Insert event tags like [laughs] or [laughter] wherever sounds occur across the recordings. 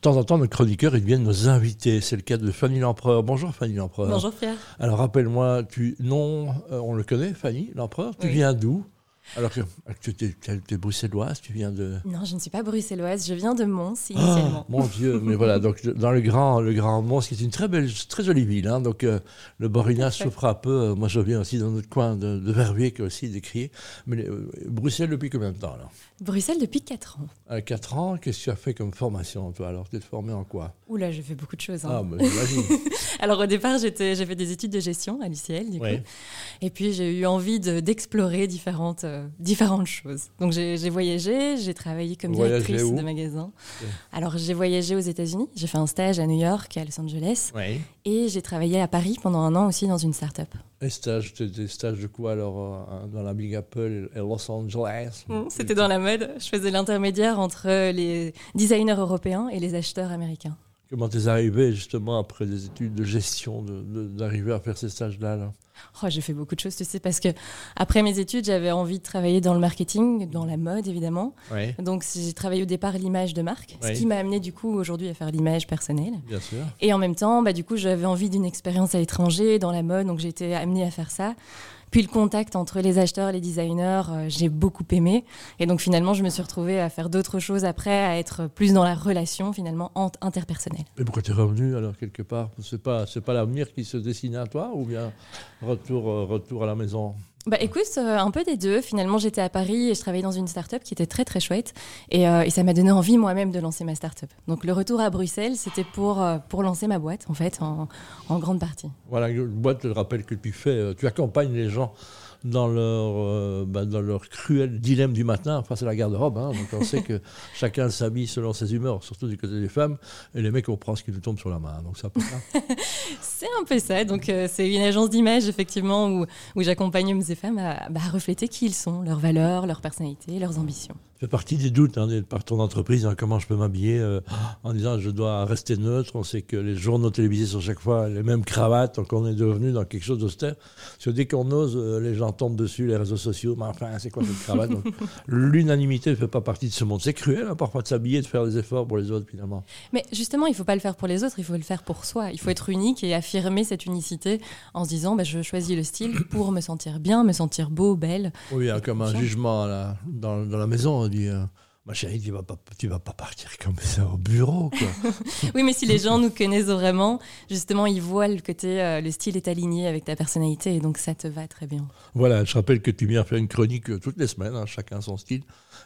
temps en temps, nos chroniqueurs, ils deviennent nos invités. C'est le cas de Fanny L'Empereur. Bonjour Fanny L'Empereur. Bonjour Pierre. Alors rappelle-moi, tu non, euh, on le connaît, Fanny L'Empereur. Tu Oui. viens d'où? Alors que tu es, bruxelloise, tu viens de. Non, je ne suis pas bruxelloise, je viens de Mons Ah, initialement. mon Dieu, mais voilà, [laughs] donc dans le grand, le grand Mons, qui est une très belle, très jolie ville. hein, donc euh, le Borinage souffre un peu. euh, moi, je viens aussi dans notre coin de, de Verviers, qui est aussi décrié. Mais euh, Bruxelles depuis combien de temps alors Bruxelles depuis 4 ans. À 4 ans, qu'est-ce que tu as fait comme formation, toi Alors, tu es formé en quoi? Oula, j'ai fait beaucoup de choses. hein. Ah, mais j'imagine. [laughs] Alors au départ, j'ai fait des études de gestion à l'UCL, du coup. Et puis j'ai eu envie de- d'explorer différentes, euh, différentes choses. Donc j'ai voyagé, j'ai travaillé comme directrice de magasin. Alors j'ai voyagé aux États-Unis, j'ai fait un stage à New York, à Los Angeles, et j'ai travaillé à Paris pendant un an aussi dans une start-up. Et stage, t'es- des stages de quoi alors euh, dans la Big Apple et Los Angeles? Mm, C'était dans la mode. Je faisais l'intermédiaire entre les designers européens et les acheteurs américains. Comment t'es arrivé justement après des études de gestion d'arriver à faire ces stages-là là? Oh, j'ai fait beaucoup de choses, tu sais, parce que après mes études, j'avais envie de travailler dans le marketing, dans la mode évidemment. Oui, Donc j'ai travaillé au départ l'image de marque, Oui. ce qui m'a amené du coup aujourd'hui à faire l'image personnelle. bien sûr. Et en même temps, bah, du coup, j'avais envie d'une expérience à l'étranger, dans la mode, donc j'ai été amenée à faire ça. Le contact entre les acheteurs et les designers, euh, j'ai beaucoup aimé. Et donc finalement, je me suis retrouvée à faire d'autres choses après, à être plus dans la relation finalement ent- interpersonnelle. Et pourquoi t'es revenu alors quelque part? C'est pas pas l'avenir qui se dessinait à toi ou bien retour euh, retour à la maison? Bah écoute, euh, un peu des deux. Finalement, j'étais à Paris et je travaillais dans une start-up qui était très très chouette. Et, euh, et ça m'a donné envie moi-même de lancer ma start-up. Donc le retour à Bruxelles, c'était pour, euh, pour lancer ma boîte en fait, en, en grande partie. Voilà, une boîte, je rappelle que tu fais, euh, tu accompagnes les gens dans leur, euh, bah, dans leur cruel dilemme du matin face à la garde-robe. hein. Donc on sait que [laughs] chacun s'habille selon ses humeurs, surtout du côté des femmes, et les mecs on prend ce qui nous tombe sur la main. Donc ça peut pas. [laughs] C'est un peu ça. Donc, euh, c'est une agence d'image, effectivement, où, où j'accompagne hommes et femmes à, bah, à refléter qui ils sont, leurs valeurs, leur personnalité, leurs ambitions. Ça fait partie des doutes hein, des- par ton entreprise, hein, comment je peux m'habiller euh, en disant je dois rester neutre. On sait que les journaux télévisés sont chaque fois les mêmes cravates, donc on est devenu dans quelque chose d'austère. Parce que dès qu'on ose, euh, les gens tombent dessus, les réseaux sociaux, mais enfin, c'est quoi cette cravate [laughs] L'unanimité ne fait pas partie de ce monde. C'est cruel hein, parfois de s'habiller, de faire des efforts pour les autres finalement. Mais justement, il ne faut pas le faire pour les autres, il faut le faire pour soi. Il faut être unique et affirmer cette unicité en se disant bah, je choisis le style pour me sentir bien, me sentir beau, belle. Oui, hein, comme un jugement dans, dans la maison, on dit... euh, Ma chérie, tu vas pas, tu vas pas partir comme ça au bureau, quoi. [laughs] Oui, mais si les gens nous connaissent vraiment, justement, ils voient le côté, euh, le style est aligné avec ta personnalité et donc ça te va très bien. Voilà, je rappelle que tu viens faire une chronique euh, toutes les semaines, hein, chacun son style,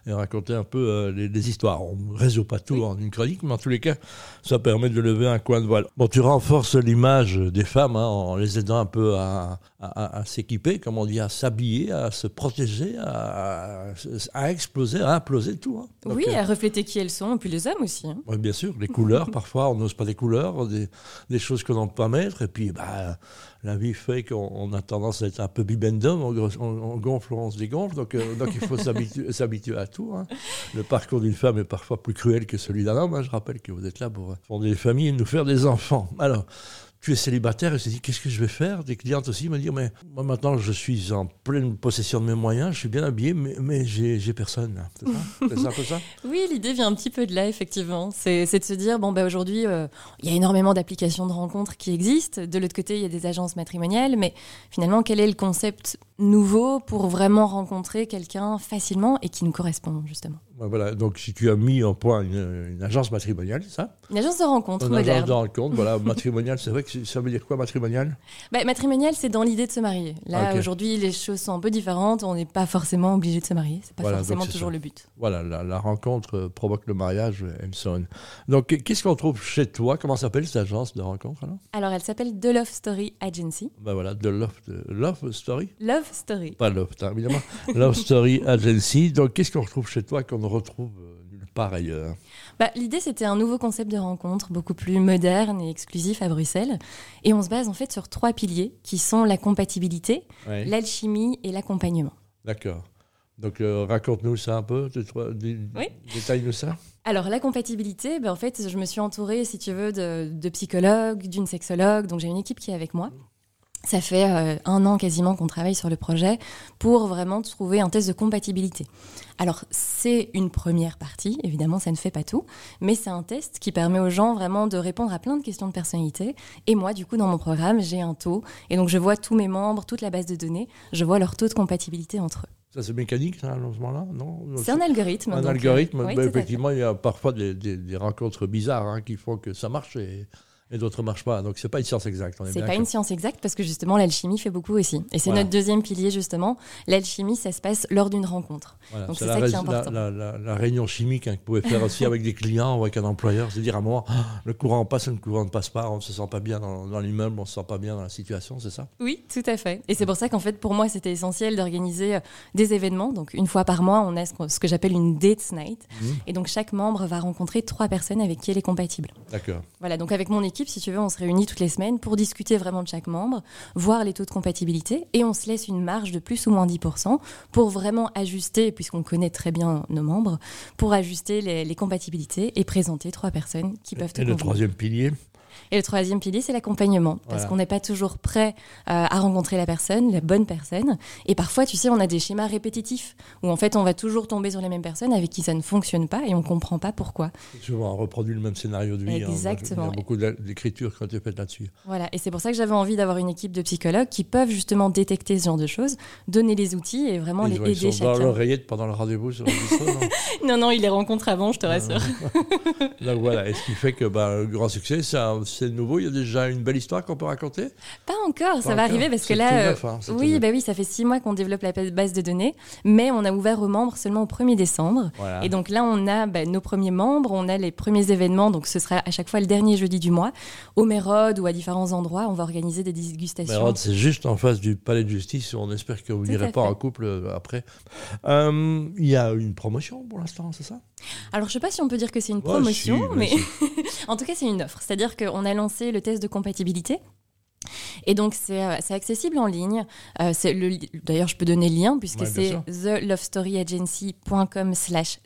et raconter un peu euh, les, les histoires. On ne résout pas tout Oui. en une chronique, mais en tous les cas, ça permet de lever un coin de voile. Bon, tu renforces l'image des femmes hein, en les aidant un peu à, à- à- à s'équiper, comme on dit, à s'habiller, à se protéger, à exploser, à imploser tout. hein. Donc, oui, à refléter qui elles sont, et puis les hommes aussi. hein. oui, bien sûr, les couleurs, [laughs] parfois on n'ose pas des couleurs, des, des choses qu'on n'aime pas mettre, et puis bah, la vie fait qu'on on a tendance à être un peu bibendum, on, on, on gonfle, on se dégonfle, donc, euh, donc il faut [laughs] s'habituer s'habituer à tout. hein. Le parcours d'une femme est parfois plus cruel que celui d'un homme, hein. je rappelle que vous êtes là pour fonder des familles et nous faire des enfants. Alors, tu es célibataire et tu te dis qu'est-ce que je vais faire? Des clientes aussi me disent mais moi maintenant je suis en pleine possession de mes moyens, je suis bien habillé, mais, mais j'ai personne. C'est ça? [laughs] Ça ça? Oui, l'idée vient un petit peu de là, effectivement. C'est de se dire, bon, bah, aujourd'hui, euh, il y a énormément d'applications de rencontres qui existent. De l'autre côté, il y a des agences matrimoniales. Mais finalement, quel est le concept nouveau pour vraiment rencontrer quelqu'un facilement et qui nous correspond, justement? Voilà, donc si tu as mis en point une, une agence matrimoniale, ça Une agence de rencontres Une agence moderne. de rencontre, voilà, [laughs] matrimoniale, c'est vrai que ça veut dire quoi matrimonial Bah, matrimonial, c'est dans l'idée de se marier. Là, Ok. aujourd'hui, les choses sont un peu différentes. On n'est pas forcément obligé de se marier. C'est pas Voilà, forcément toujours ça. le but. Voilà, la, la rencontre euh, provoque le mariage, euh, and so on. Donc qu'est-ce qu'on trouve chez toi? Comment s'appelle cette agence de rencontre alors? Alors, elle s'appelle The Love Story Agency. Ben voilà, de Love, de Love Story? Love Story. Pas Love, évidemment. [laughs] Love Story Agency. Donc qu'est-ce qu'on retrouve chez toi qu'on retrouve euh, nulle part ailleurs Bah, L'idée, c'était un nouveau concept de rencontre, beaucoup plus moderne et exclusif à Bruxelles. Et on se base en fait sur trois piliers qui sont la compatibilité, l'alchimie et l'accompagnement. D'accord. Donc euh, raconte-nous ça un peu, Oui. détaille-nous ça. Alors, la compatibilité, ben, en fait, je me suis entourée, si tu veux, de, de psychologues, d'une sexologue. Donc, j'ai une équipe qui est avec moi. Ça fait euh, un an quasiment qu'on travaille sur le projet pour vraiment trouver un test de compatibilité. Alors c'est une première partie, évidemment ça ne fait pas tout, mais c'est un test qui permet aux gens vraiment de répondre à plein de questions de personnalité. Et moi du coup dans mon programme j'ai un taux, et donc je vois tous mes membres, toute la base de données, je vois leur taux de compatibilité entre eux. Ça, c'est mécanique, ça, à ce moment-là Non? C'est un algorithme. Un donc, algorithme. euh, oui, effectivement, il y a parfois des, des- des rencontres bizarres hein, qui font que ça marche et, et d'autres ne marchent pas. Donc, c'est pas une science exacte. C'est pas une science exacte parce que justement l'alchimie fait beaucoup aussi. Et c'est Voilà. notre deuxième pilier justement. L'alchimie, ça se passe lors d'une rencontre. Voilà, Donc, c'est ça qui est important. la- la- la- la réunion chimique hein, que vous pouvez faire aussi avec des clients ou avec un employeur. C'est dire à un moment, Ah, le courant passe, le courant ne passe pas, on ne se sent pas bien dans, dans l'immeuble, on ne se sent pas bien dans la situation, c'est ça? Oui, tout à fait. Et c'est pour ça qu'en fait, pour moi, c'était essentiel d'organiser euh, des événements. Donc, une fois par mois, on a ce que j'appelle une date night. Mhm. Et donc, chaque membre va rencontrer trois personnes avec qui elle est compatible. D'accord. Voilà, donc avec mon équipe, si tu veux, on se réunit toutes les semaines pour discuter vraiment de chaque membre, voir les taux de compatibilité, et on se laisse une marge de plus ou moins 10% pour vraiment ajuster, puisqu'on connaît très bien nos membres, pour ajuster les, les compatibilités et présenter trois personnes qui peuvent te Et le convenir. troisième pilier? Et le troisième pilier, c'est l'accompagnement. Parce Voilà. qu'on n'est pas toujours prêt euh, à rencontrer la personne, la bonne personne. Et parfois, tu sais, on a des schémas répétitifs où en fait, on va toujours tomber sur les mêmes personnes avec qui ça ne fonctionne pas et on comprend pas pourquoi. Souvent, on reproduit le même scénario de vie. hein. Exactement. Il y a beaucoup d'écriture qui ont été faites là-dessus. Voilà. Et c'est pour ça que j'avais envie d'avoir une équipe de psychologues qui peuvent justement détecter ce genre de choses, donner les outils et vraiment Ils, les ont- ils aider sont dans chacun. l'oreillette pendant le rendez-vous [laughs] non Non, non, ils les rencontrent avant, je te rassure. [laughs] Donc voilà, et ce qui fait que bah, le grand succès, c'est un- c'est nouveau. Il y a déjà une belle histoire qu'on peut raconter? Pas encore, ça va arriver parce que là, neuf, hein, oui, bah oui, ça fait six mois qu'on développe la base de données, mais on a ouvert aux membres seulement au 1er décembre. Voilà. Et donc là, on a bah, nos premiers membres, on a les premiers événements, donc ce sera à chaque fois le dernier jeudi du mois, au Mérode ou à différents endroits, on va organiser des dégustations. Rhodes, c'est juste en face du palais de justice. On espère que vous n'irez pas en couple euh, après. Euh, Il y a une promotion pour l'instant, c'est ça? Alors je sais pas si on peut dire que c'est une Ouais, promotion, si, mais [laughs] en tout cas c'est une offre. C'est-à-dire qu'on a lancé le test de compatibilité. Et donc c'est euh, accessible en ligne. Euh, D'ailleurs je peux donner le lien puisque Ouais, c'est thelovestoryagency.com slash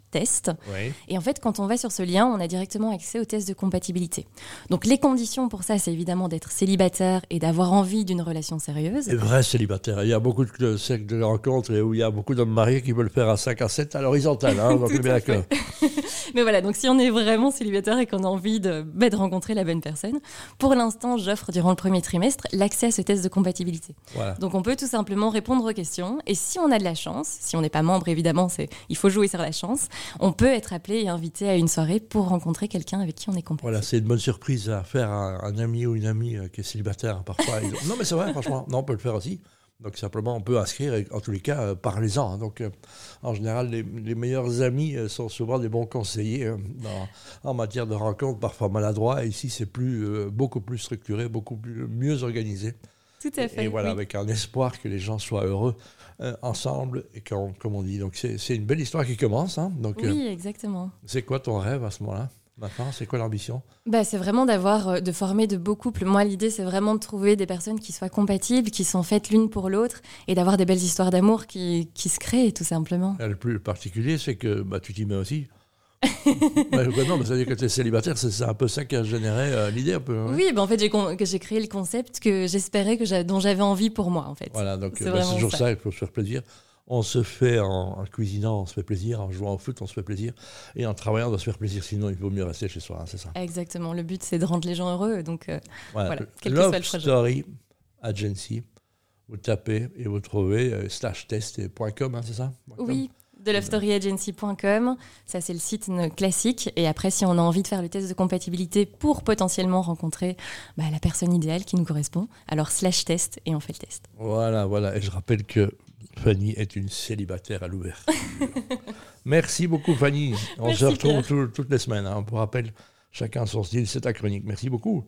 Et en fait, quand on va sur ce lien, on a directement accès au test de compatibilité. Donc les conditions pour ça, c'est évidemment d'être célibataire et d'avoir envie d'une relation sérieuse. Les vrais célibataires. Il y a beaucoup de cercles de rencontres et où il y a beaucoup d'hommes mariés qui veulent faire à 5 à 7 à l'horizontale. Hein, [laughs] donc bien. [laughs] Mais voilà, donc si on est vraiment célibataire et qu'on a envie de, bah, de rencontrer la bonne personne, pour l'instant, j'offre durant le premier trimestre l'accès à ce test de compatibilité. Voilà. Donc on peut tout simplement répondre aux questions et si on a de la chance, si on n'est pas membre évidemment, c'est il faut jouer sur la chance, on peut être appelé et invité à une soirée pour rencontrer quelqu'un avec qui on est compatible. Voilà, c'est une bonne surprise à faire à un ami ou une amie euh, qui est célibataire parfois. Ils- non, mais c'est vrai, franchement. Non, on peut le faire aussi. Donc simplement, on peut inscrire et en tous les cas, euh, parlez-en. hein. Donc euh, en général, les, les meilleurs amis euh, sont souvent des bons conseillers euh, dans- en matière de rencontres, parfois maladroits. Et ici, c'est plus, euh, beaucoup plus structuré, beaucoup plus, mieux organisé. Tout à fait. Et voilà, oui. avec un espoir que les gens soient heureux euh, ensemble, et comme on dit. Donc c'est une belle histoire qui commence. hein. Donc euh, Oui, exactement. c'est quoi ton rêve à ce moment-là Maintenant, c'est quoi l'ambition? Bah, c'est vraiment d'avoir, euh, de former de beaux couples. Moi, l'idée, c'est vraiment de trouver des personnes qui soient compatibles, qui sont faites l'une pour l'autre, et d'avoir des belles histoires d'amour qui, qui se créent, tout simplement. Le plus particulier, c'est que bah, tu t'y mets aussi. Non, mais ça veut dire que tu es célibataire, c'est un peu ça qui a généré euh, l'idée un peu. hein. Oui, bah, en fait, j'ai, créé le concept que j'espérais, que dont j'avais envie pour moi, en fait. Voilà, donc C'est euh, bah, toujours ça. il faut se faire plaisir. On se fait en, en cuisinant, on se fait plaisir, en jouant au foot, on se fait plaisir, et en travaillant, on doit se faire plaisir, sinon il vaut mieux rester chez soi, hein, c'est ça. Exactement. Le but, c'est de rendre les gens heureux. Donc, euh, Voilà, quel que soit le projet. Story Agency, vous tapez et vous trouvez euh, slash test et point .com, hein, c'est ça? oui, de lovestoryAgency.com. Ça, c'est le site classique. Et après, si on a envie de faire le test de compatibilité pour potentiellement rencontrer bah, la personne idéale qui nous correspond, alors slash test et on fait le test. Voilà, voilà. Et je rappelle que Fanny est une célibataire à l'ouverture. [laughs] Merci beaucoup, Fanny. On Merci, se retrouve tout- toutes les semaines. hein. Pour rappel, chacun son style, c'est ta chronique. Merci beaucoup.